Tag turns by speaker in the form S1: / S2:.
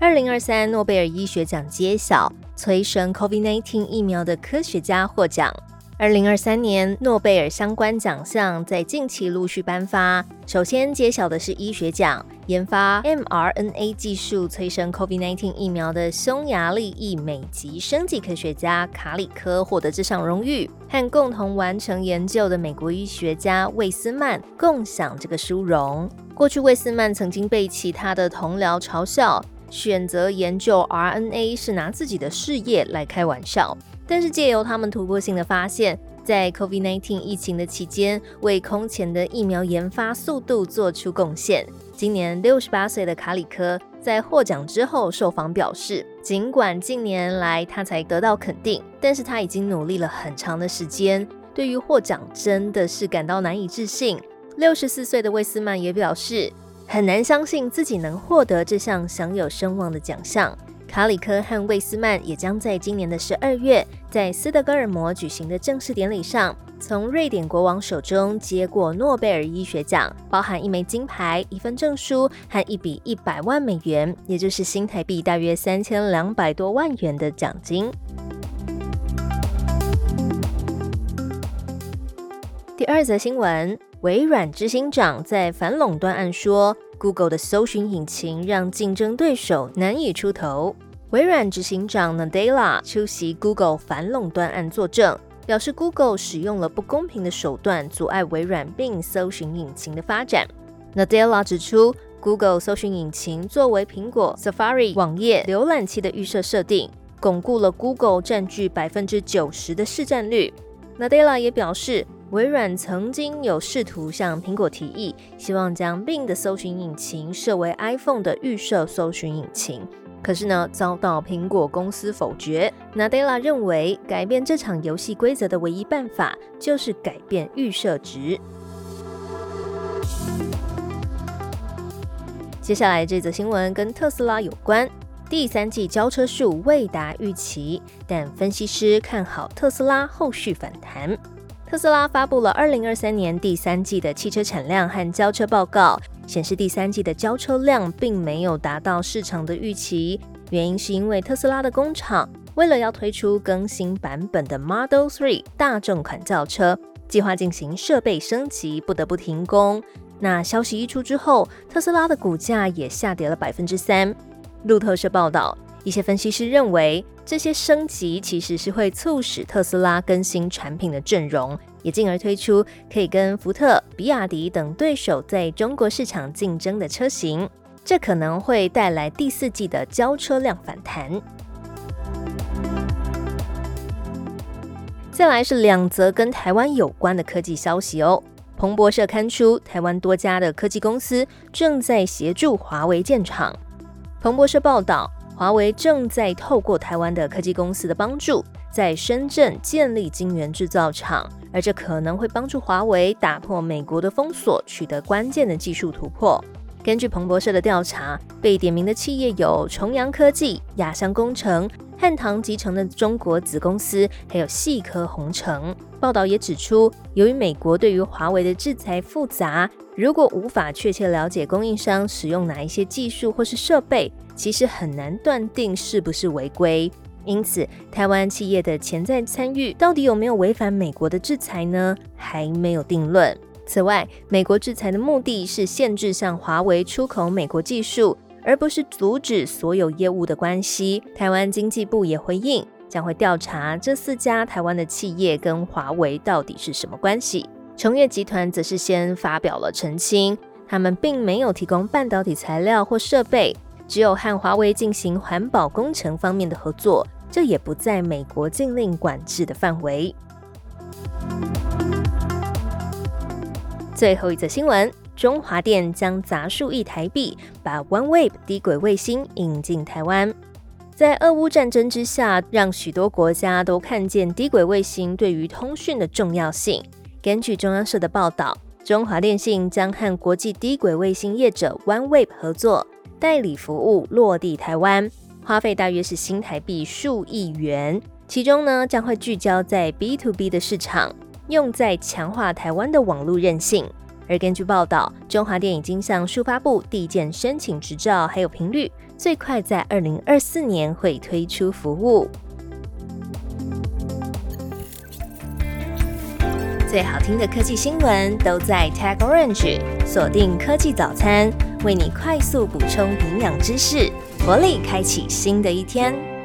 S1: 二零二三诺贝尔医学奖揭晓，催生 COVID-19 疫苗的科学家获奖。二零二三年诺贝尔相关奖项在近期陆续颁发。首先揭晓的是医学奖，研发 mRNA 技术催生 COVID-19 疫苗的匈牙利裔美籍生技科学家卡里科获得这项荣誉，和共同完成研究的美国医学家魏斯曼共享这个殊荣。过去魏斯曼曾经被其他的同僚嘲笑。选择研究 RNA 是拿自己的事业来开玩笑，但是借由他们突破性的发现，在 COVID-19 疫情的期间，为空前的疫苗研发速度做出贡献。今年六十八岁的卡里科在获奖之后受访表示，尽管近年来他才得到肯定，但是他已经努力了很长的时间，对于获奖真的是感到难以置信。六十四岁的魏斯曼也表示。很难相信自己能获得这项享有声望的奖项。卡里科和魏斯曼也将在今年的十二月，在斯德哥尔摩举行的正式典礼上，从瑞典国王手中接过诺贝尔医学奖，包含一枚金牌、一份证书和一笔一百万美元，也就是新台币大约三千两百多万元的奖金。第二则新闻。微软执行长在反垄断案说，Google 的搜寻引擎让竞争对手难以出头。微软执行长 Nadella 出席 Google 反垄断案作证，表示 Google 使用了不公平的手段阻碍微软并搜寻引擎的发展。Nadella 指出，Google 搜寻引擎作为苹果 Safari 网页浏览器的预设设定，巩固了 Google 占据百分之九十的市占率。Nadella 也表示。微软曾经有试图向苹果提议，希望将 Bing 的搜寻引擎设为 iPhone 的预设搜寻引擎，可是呢，遭到苹果公司否决。Nadella 认为，改变这场游戏规则的唯一办法就是改变预设值。接下来这则新闻跟特斯拉有关，第三季交车数未达预期，但分析师看好特斯拉后续反弹。特斯拉发布了二零二三年第三季的汽车产量和交车报告，显示第三季的交车量并没有达到市场的预期。原因是因为特斯拉的工厂为了要推出更新版本的 Model Three 大众款轿车，计划进行设备升级，不得不停工。那消息一出之后，特斯拉的股价也下跌了百分之三。路透社报道。一些分析师认为，这些升级其实是会促使特斯拉更新产品的阵容，也进而推出可以跟福特、比亚迪等对手在中国市场竞争的车型。这可能会带来第四季的交车量反弹。再来是两则跟台湾有关的科技消息哦。彭博社刊出，台湾多家的科技公司正在协助华为建厂。彭博社报道。华为正在透过台湾的科技公司的帮助，在深圳建立晶圆制造厂，而这可能会帮助华为打破美国的封锁，取得关键的技术突破。根据彭博社的调查，被点名的企业有重阳科技、亚香工程、汉唐集成的中国子公司，还有细科宏成。报道也指出，由于美国对于华为的制裁复杂，如果无法确切了解供应商使用哪一些技术或是设备。其实很难断定是不是违规，因此台湾企业的潜在参与到底有没有违反美国的制裁呢？还没有定论。此外，美国制裁的目的是限制向华为出口美国技术，而不是阻止所有业务的关系。台湾经济部也回应，将会调查这四家台湾的企业跟华为到底是什么关系。崇越集团则是先发表了澄清，他们并没有提供半导体材料或设备。只有和华为进行环保工程方面的合作，这也不在美国禁令管制的范围。最后一则新闻：中华电将砸数亿台币，把 OneWeb 低轨卫星引进台湾。在俄乌战争之下，让许多国家都看见低轨卫星对于通讯的重要性。根据中央社的报道，中华电信将和国际低轨卫星业者 OneWeb 合作，代理服务落地台湾，花费大约是新台币数亿元。其中呢，将会聚焦在 B to B 的市场，用在强化台湾的网络韧性。而根据报道，中华电已经向数发部递件申请执照，还有频率，最快在二零二四年会推出服务。最好听的科技新闻都在 Tag Orange，锁定科技早餐，为你快速补充营养知识，活力开启新的一天。